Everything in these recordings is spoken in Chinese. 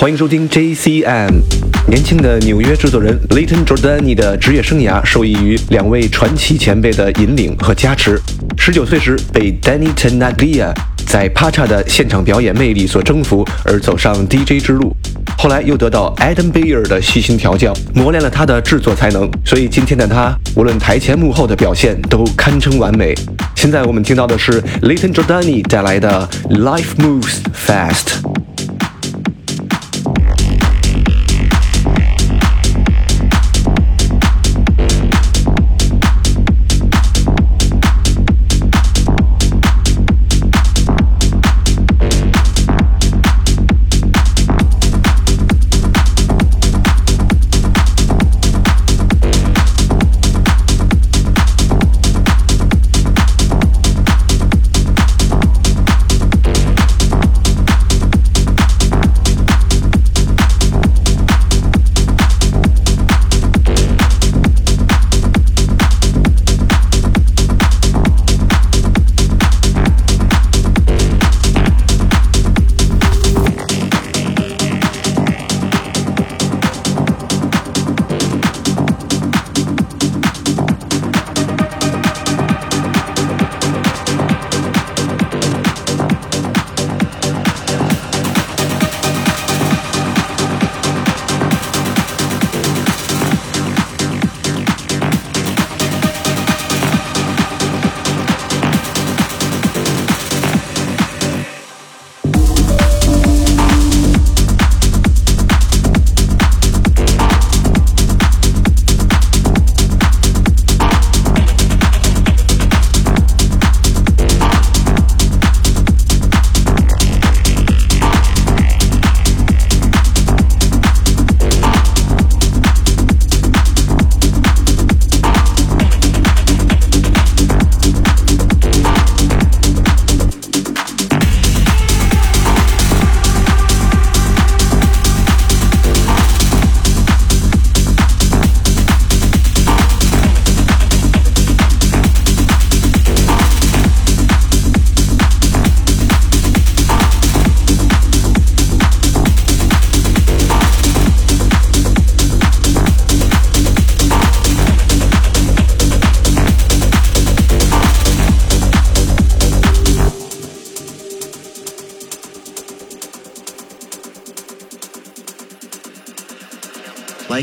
欢迎收听 JCM。年轻的纽约制作人 Layton Jordani 的职业生涯受益于两位传奇前辈的引领和加持。十九岁时被 Danny Tenaglia 在 Pacha 的现场表演魅力所征服，而走上 DJ 之路。后来又得到 Adam Beyer 的细心调教，磨练了他的制作才能。所以今天的他，无论台前幕后的表现都堪称完美。现在我们听到的是 Layton Jordani 带来的 Life Moves Fast。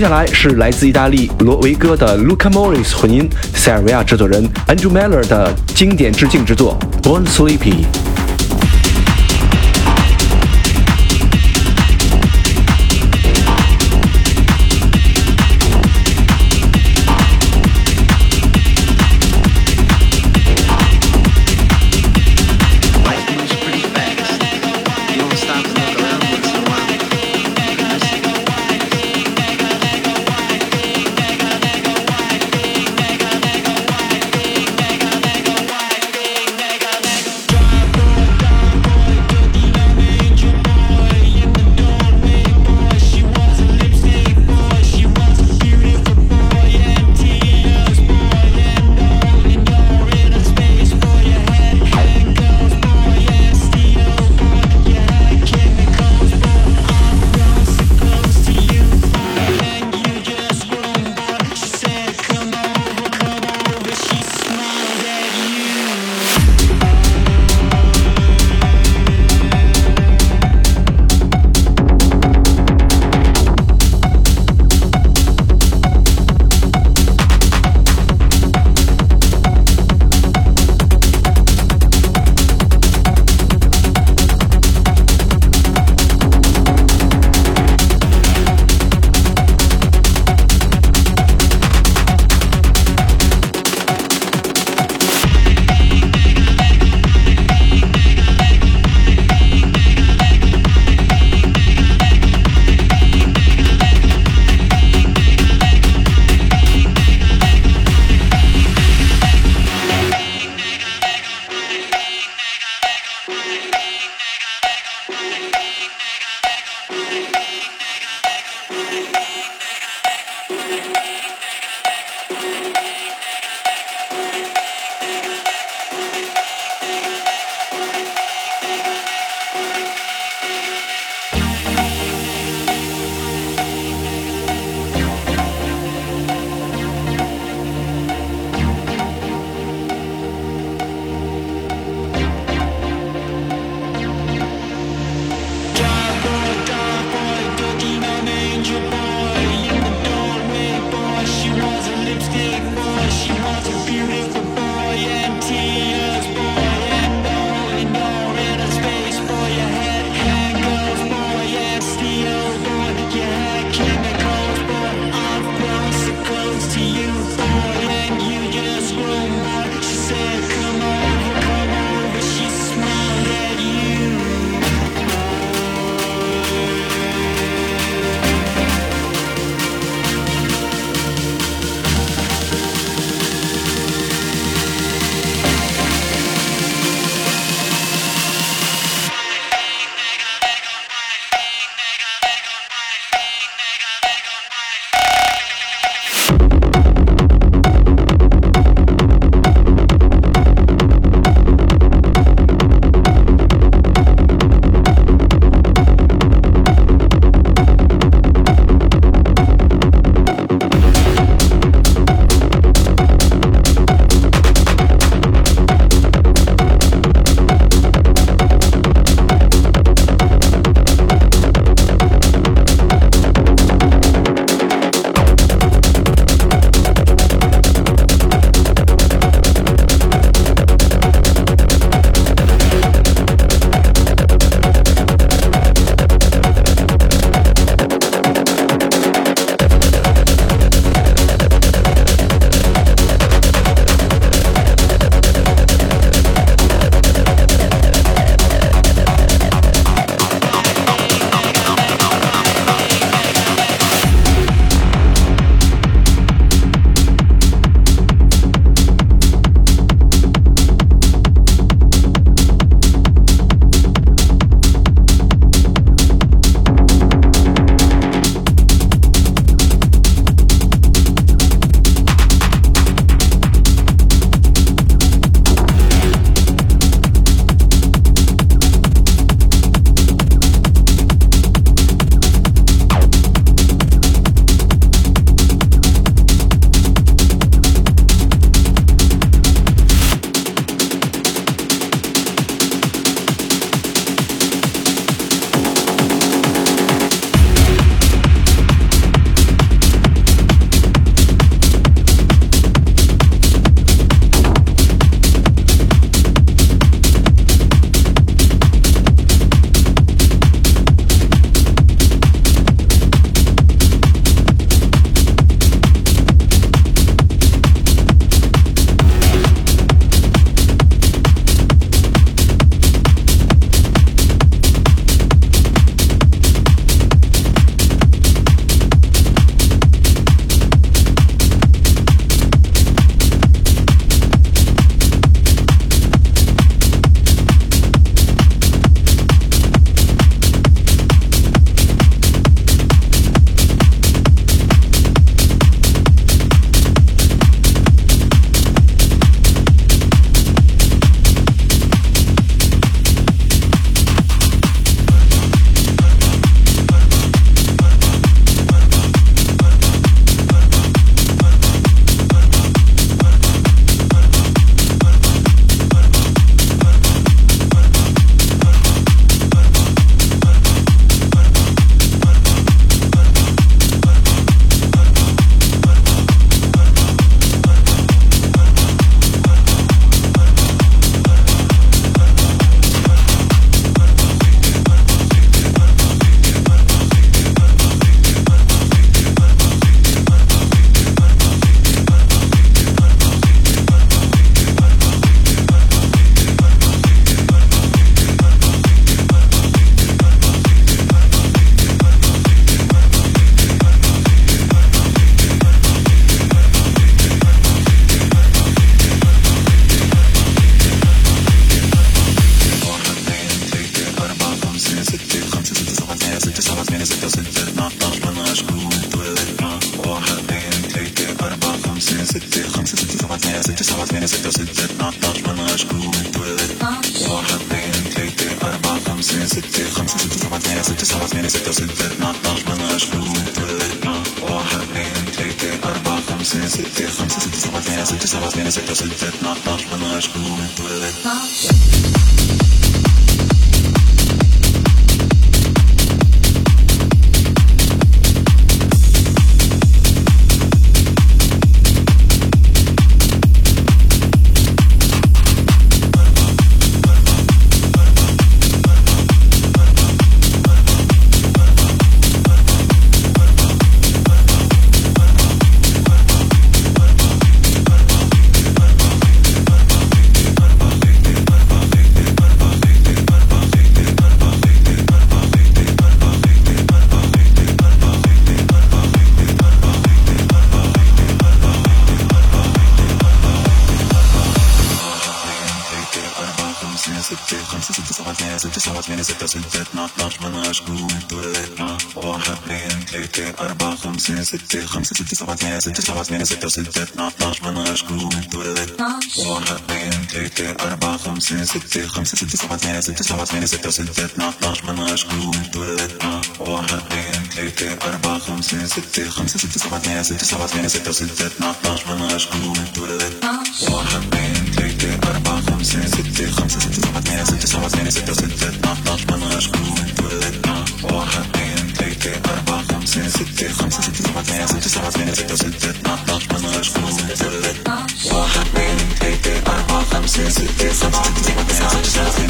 接下来是来自意大利罗维戈的 Luca Morris 混音，塞尔维亚制作人 Andrew Miller 的经典致敬之作《Born Sleepy》。music doesn't fit, not much when I school into it. ستة خمسة ستة سبعة ثمانية ستة سبعة ثمانية ستة ستة اثنا عشر من عشر متولد واحد اثنين ثلاثة أربعة خمسة ستة خمسة ستة سبعة ثمانية ستة سبعة ثمانية ستة ستة اثنا عشر من عشر متولد واحد اثنين ثلاثة أربعة خمسة ستة خمسة ستة سبعة ثمانية ستة سبعة ثمانية ستة ستة اثنا عشر من عشر متولد واحد اثنين ثلاثة أربعة خمسة ستة خمسة ستة سبعة ثمانية ستة سبعة ثمانية ستة ستة اثنا عشر من عشر متولد واحد اثنين seni siktir. Komşu tipine bak ne yazık ki sabah beni tek özettir Not not bana aşkını zettir Vah benim tek tek arabam seni siktir. Komşu tipine bak ne yazık ki sabah beni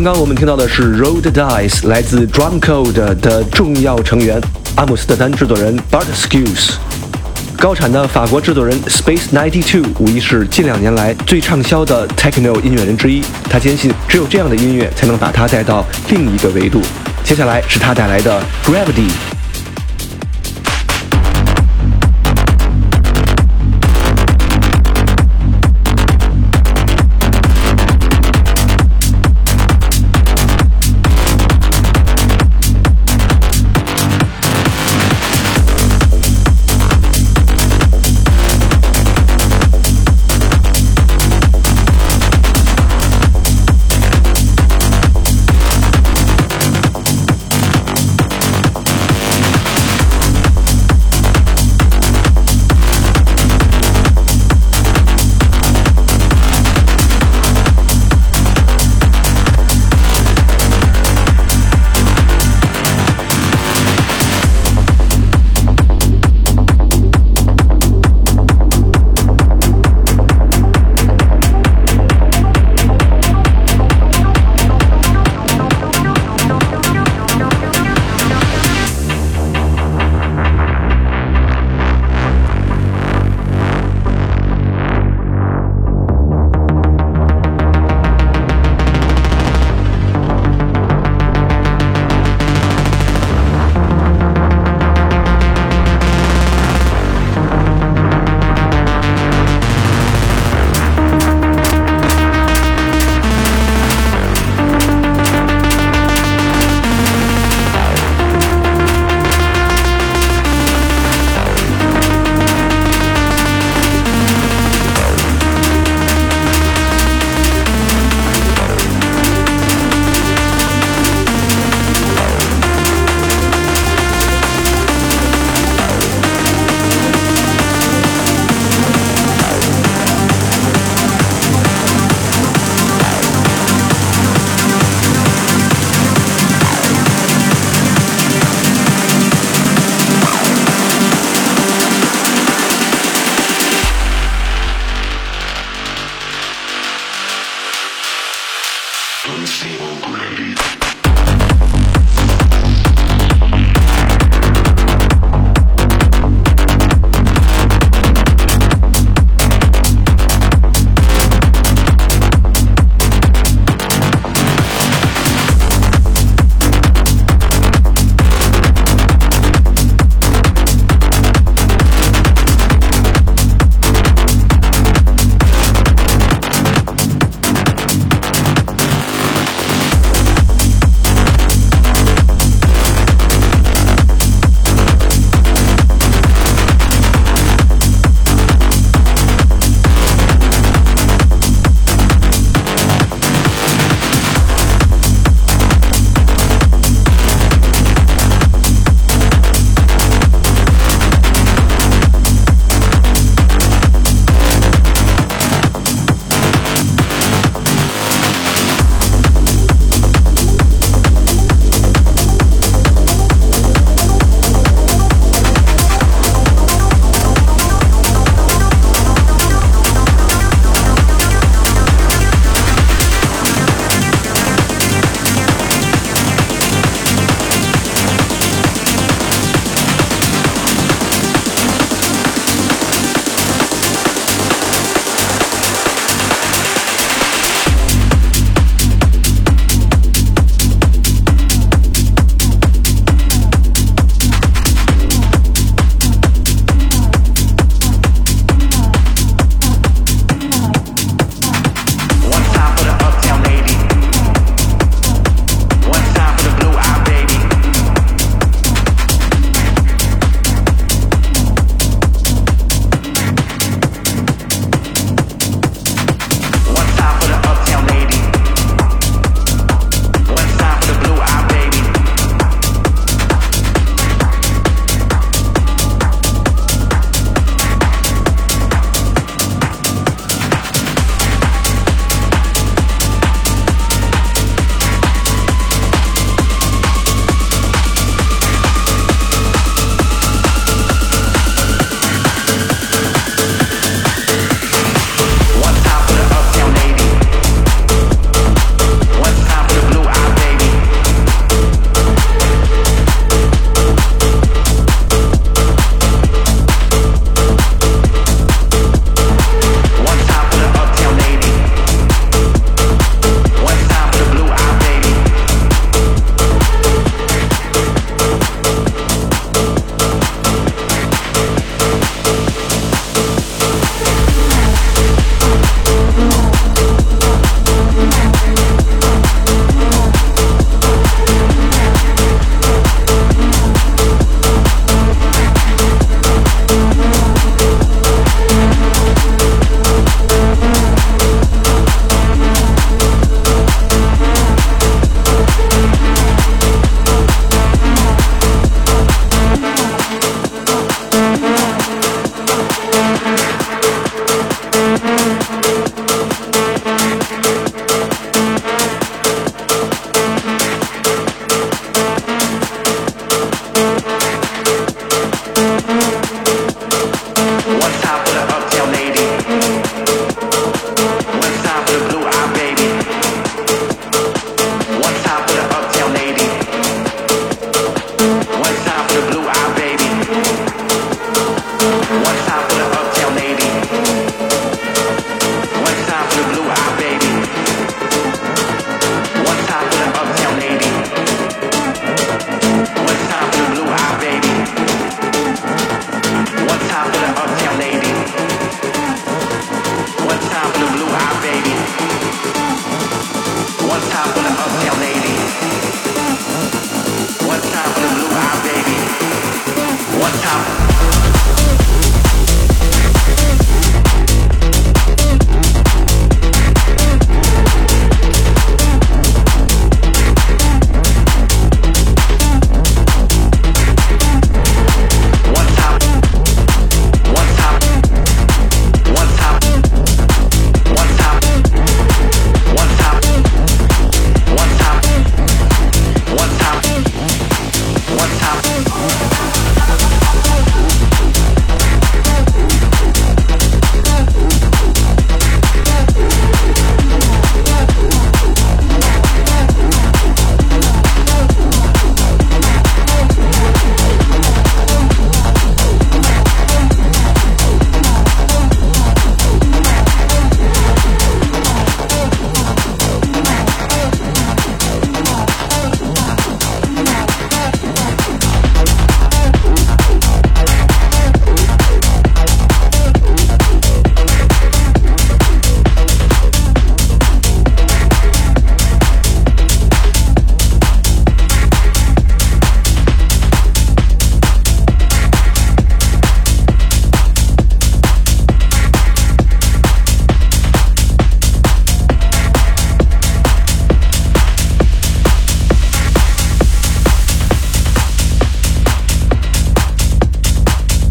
刚刚我们听到的是 Road Dice 来自 Drumcode 的重要成员阿姆斯特丹制作人 Bart Skews 高产的法国制作人 Space Ninety Two 无疑是近两年来最畅销的 Techno 音乐人之一。他坚信，只有这样的音乐才能把他带到另一个维度。接下来是他带来的 Gravity。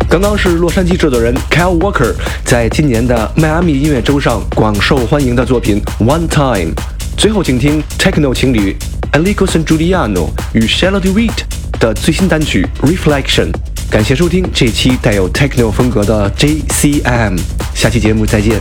刚刚是洛杉矶制作人 Kyle Walker 在今年的迈阿密音乐周上广受欢迎的作品 One Time。最后，请听 Techno 情侣 alico san Giuliano 与 Shallow Dewitt 的最新单曲 Reflection。感谢收听这期带有 Techno 风格的 JCM，下期节目再见。